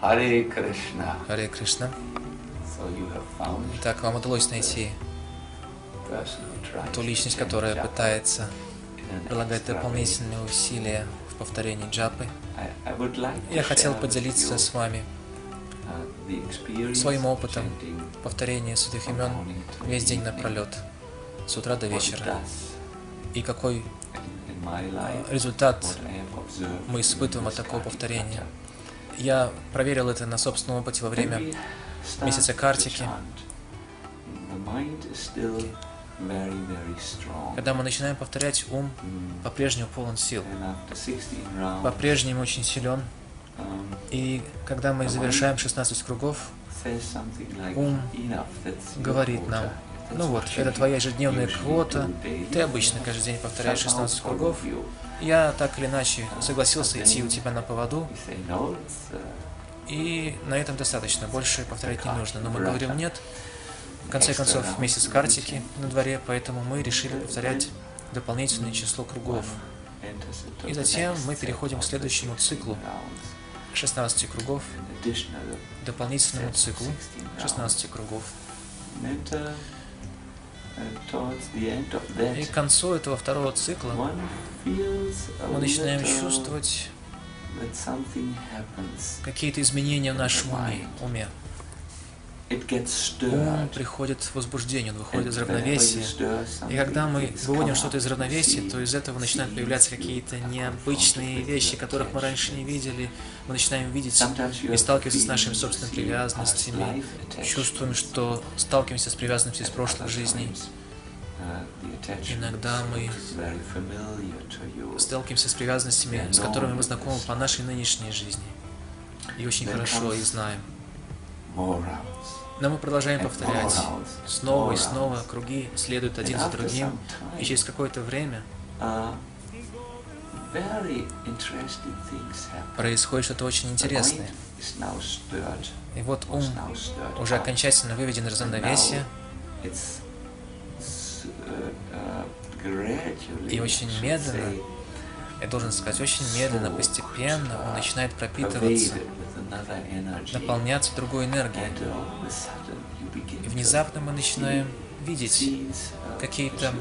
Харе Кришна. Have found Так, вам удалось найти ту личность, которая пытается прилагать дополнительные усилия в повторении джапы. Я хотел поделиться с вами uh, своим опытом повторения святых имен весь день напролет, с утра до вечера. И какой результат мы испытываем от такого повторения. Я проверил это на собственном опыте во время месяца Картики. Когда мы начинаем повторять, ум Mm. по-прежнему полон сил, And after 16 rounds, по-прежнему очень силен. um, И когда мы завершаем 16 кругов, ум "Enough, that's your говорит нам, ну вот, это твоя ежедневная квота, ты обычно каждый день повторяешь Somehow 16 кругов, я так или иначе согласился идти у тебя на поводу, We say, "No, it's, uh, и на этом достаточно, больше повторять не нужно. Но мы говорим нет, в конце концов, месяц картики на дворе, поэтому мы решили повторять дополнительное число кругов. И затем мы переходим к следующему 16 циклу. rounds, 16 кругов, дополнительному циклу 16 rounds. 16 кругов. И к концу этого второго цикла мы начинаем чувствовать какие-то изменения в нашем уме. Ум stirred. приходит в возбуждение, он выходит из равновесия. И когда мы выводим что-то из равновесия, то из этого начинают появляться какие-то необычные вещи, которых мы раньше не видели. Мы начинаем видеть и сталкиваться с нашими собственными привязанностями, чувствуем, что сталкиваемся с привязанностью из прошлых жизней. uh, Иногда мы. Сталкиваемся с привязанностями, с которыми мы знакомы по нашей нынешней жизни. И очень хорошо и знаем. More rounds. Но мы продолжаем повторять. Снова и снова круги следуют один за другим. И через какое-то время happen. происходит что-то очень интересное. И вот ум уже окончательно выведен из равновесия, uh, uh, И очень медленно, я должен сказать, очень медленно, постепенно он начинает пропитываться, наполняться другой энергией. И внезапно мы начинаем видеть какие-то,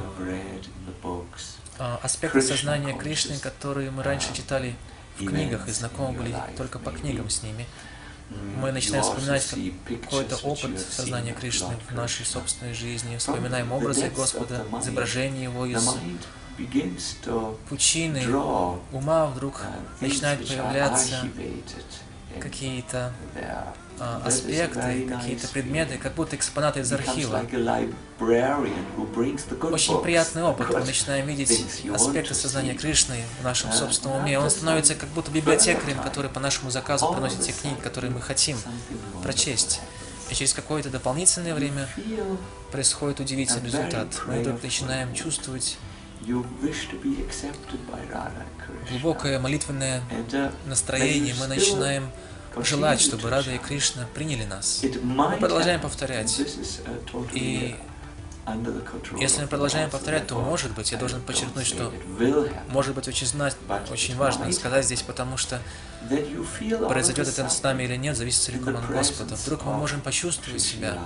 а, аспекты сознания Кришны, которые мы раньше читали в книгах и знакомы были только по книгам с ними. Mm, Мы начинаем вспоминать какой-то опыт сознания Кришны в нашей собственной жизни, вспоминаем образы Господа, изображение Его из пучины ума вдруг начинают появляться какие-то а, аспекты, какие-то предметы, как будто экспонаты из архива. Очень приятный опыт. Мы начинаем видеть аспекты сознания. Кришны в нашем собственном уме. Он становится как будто библиотекарем, который по нашему заказу приносит те книги, которые мы хотим прочесть. И через какое-то дополнительное время происходит удивительный результат. Мы вдруг начинаем чувствовать глубокое молитвенное uh, настроение. Мы начинаем желать, чтобы Рада и. Кришна приняли нас. Мы продолжаем повторять. uh, И uh, если мы продолжаем повторять, то, может быть, я должен подчеркнуть, что Может быть, очень, зна- but очень важно сказать здесь, потому что произойдет это с нами или нет, зависит целиком от Господа. Вдруг мы можем почувствовать себя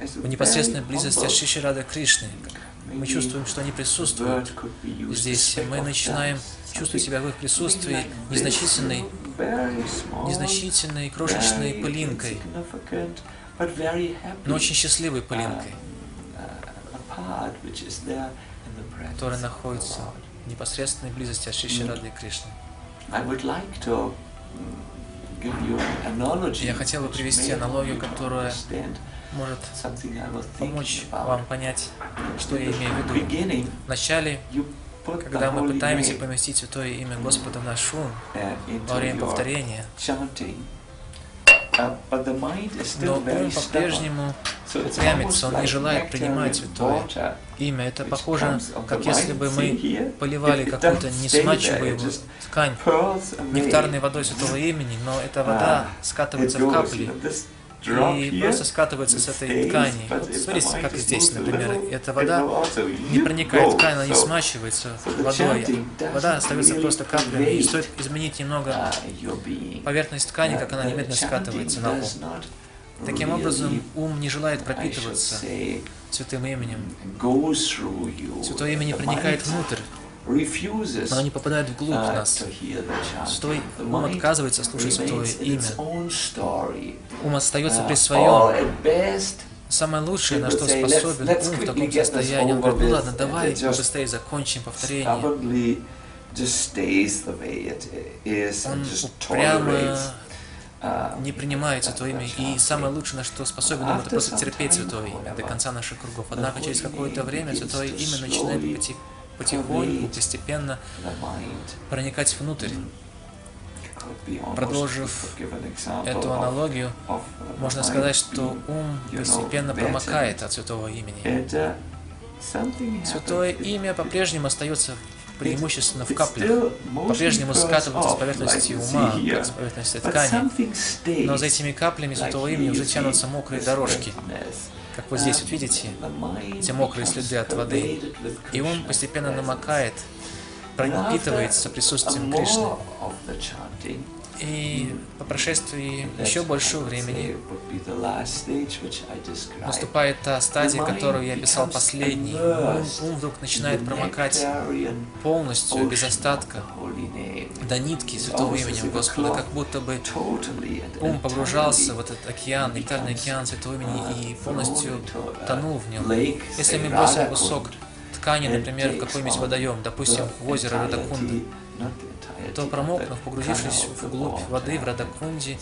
В непосредственной близости от Шиши Рады Кришны. Мы чувствуем, что они присутствуют здесь. Мы начинаем чувствовать себя в их присутствии незначительной, незначительной крошечной пылинкой, но очень счастливой пылинкой, которая находится в непосредственной близости от Шиши Рады Кришны. Я хотел бы привести аналогию, которая может помочь вам понять, что я имею в виду. Вначале, you put когда мы пытаемся поместить святое имя Господа в наш ум uh, into во время повторения, uh, но ум по-прежнему упрямится, он не желает принимать святое имя. Это похоже, как если бы мы поливали какую-то несмачиваемую ткань нектарной водой святого имени, но эта вода It скатывается в капли, и просто скатывается с этой ткани. Вот смотрите, как здесь, например, эта вода не проникает в ткань, она не смачивается водой. Вода остается просто каплями, и стоит изменить немного being. поверхность ткани, как она Uh, немедленно скатывается на пол. Таким образом, ум не желает пропитываться святым именем. Святое имя не проникает внутрь, refuses оно не попадает вглубь uh, нас. Святой ум отказывается слушать святое in имя. Ум остается Uh, при своем. Самое лучшее, на что say, "Let's- способен ум в таком состоянии. Он говорит, ну ладно, давай just побыстрее закончим повторение. Он упрямо uh, не принимает Святое Имя. И самое лучшее, на что способен ум, это просто терпеть Святое Имя до конца наших кругов. Однако через какое-то время Святое Имя начинает поти- потихоньку, постепенно проникать внутрь. Продолжив Эту аналогию, можно сказать, что ум постепенно промокает от Святого Имени. Святое. Имя по-прежнему остается преимущественно в каплях. По-прежнему скатывается с поверхности ума, как с поверхности ткани. Но за этими каплями Святого Имени уже тянутся мокрые дорожки. Как вот здесь, вот видите, эти мокрые следы от воды. И он постепенно намокает, пропитывается присутствием Кришны. И по прошествии еще большего времени наступает та стадия, которую я описал последней. Ум, ум вдруг начинает промокать полностью, без остатка, до нитки святого имени Господа, как будто бы ум погружался в этот океан, нектарный океан святого имени и полностью тонул в нем. Если мы бросим кусок ткани, например, в какой-нибудь водоем, допустим, в озеро Радакунды, то промокнув, погрузившись вглубь воды в Радакунде,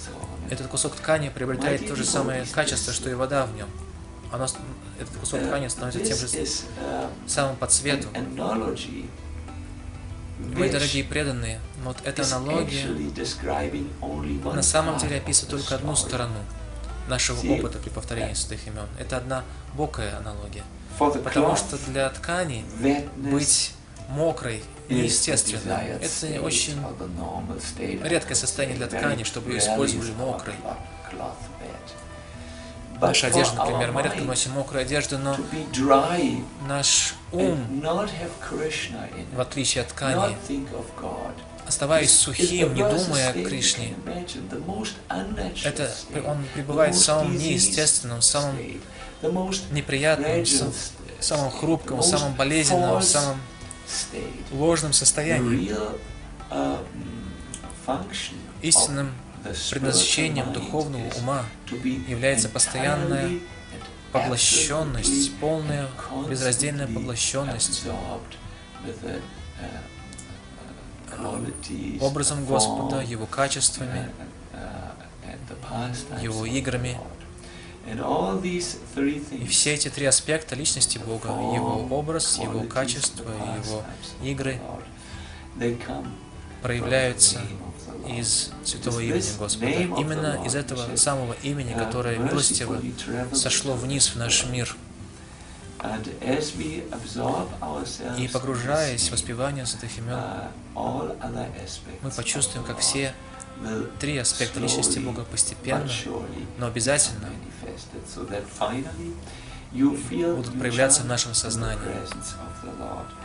этот кусок ткани приобретает то же самое качество, что и вода в нем. Оно, этот кусок ткани становится тем же самым по цвету. Мои дорогие преданные, вот эта аналогия на самом деле описывает только одну сторону нашего опыта при повторении святых имен. Это одна бокая аналогия. Потому что для ткани быть мокрой неестественно. Это не очень редкое состояние для ткани, чтобы ее использовали мокрой. Наша одежда, например, мы редко носим мокрую одежду, но наш ум, в отличие от ткани, оставаясь сухим, не думая о Кришне, это он пребывает в самом неестественном, самом неприятном, сам- самом хрупком, самом болезненном, самом ложном состоянии. Истинным предназначением духовного ума является постоянная поглощенность, полная безраздельная поглощенность образом Господа, Его качествами, Его играми. И все эти три аспекта личности Бога, Его образ, Его качество, Его игры проявляются из святого имени Господа. Именно из этого самого имени, которое милостиво сошло вниз в наш мир. И погружаясь в воспевание святых имен, мы почувствуем, как все три аспекта личности Бога постепенно, но обязательно будут проявляться в нашем сознании.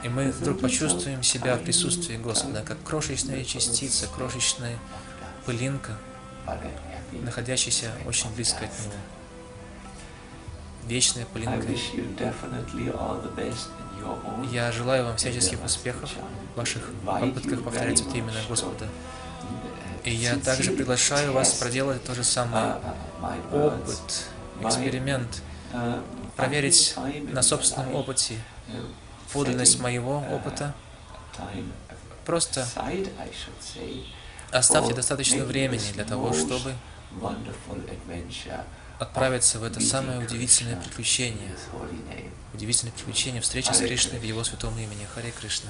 И мы вдруг почувствуем себя в присутствии Господа, как крошечная частица, крошечная пылинка, находящаяся очень близко от Него. Вечная пылинка. Я желаю вам всяческих успехов в ваших попытках повторять это именно Господа. И я также приглашаю вас проделать то же самое опыт, эксперимент, проверить на собственном опыте подлинность моего опыта. Просто оставьте достаточно времени для того, чтобы отправиться в это самое удивительное приключение. Удивительное приключение встречи с Кришной в Его святом имени. Харе Кришна.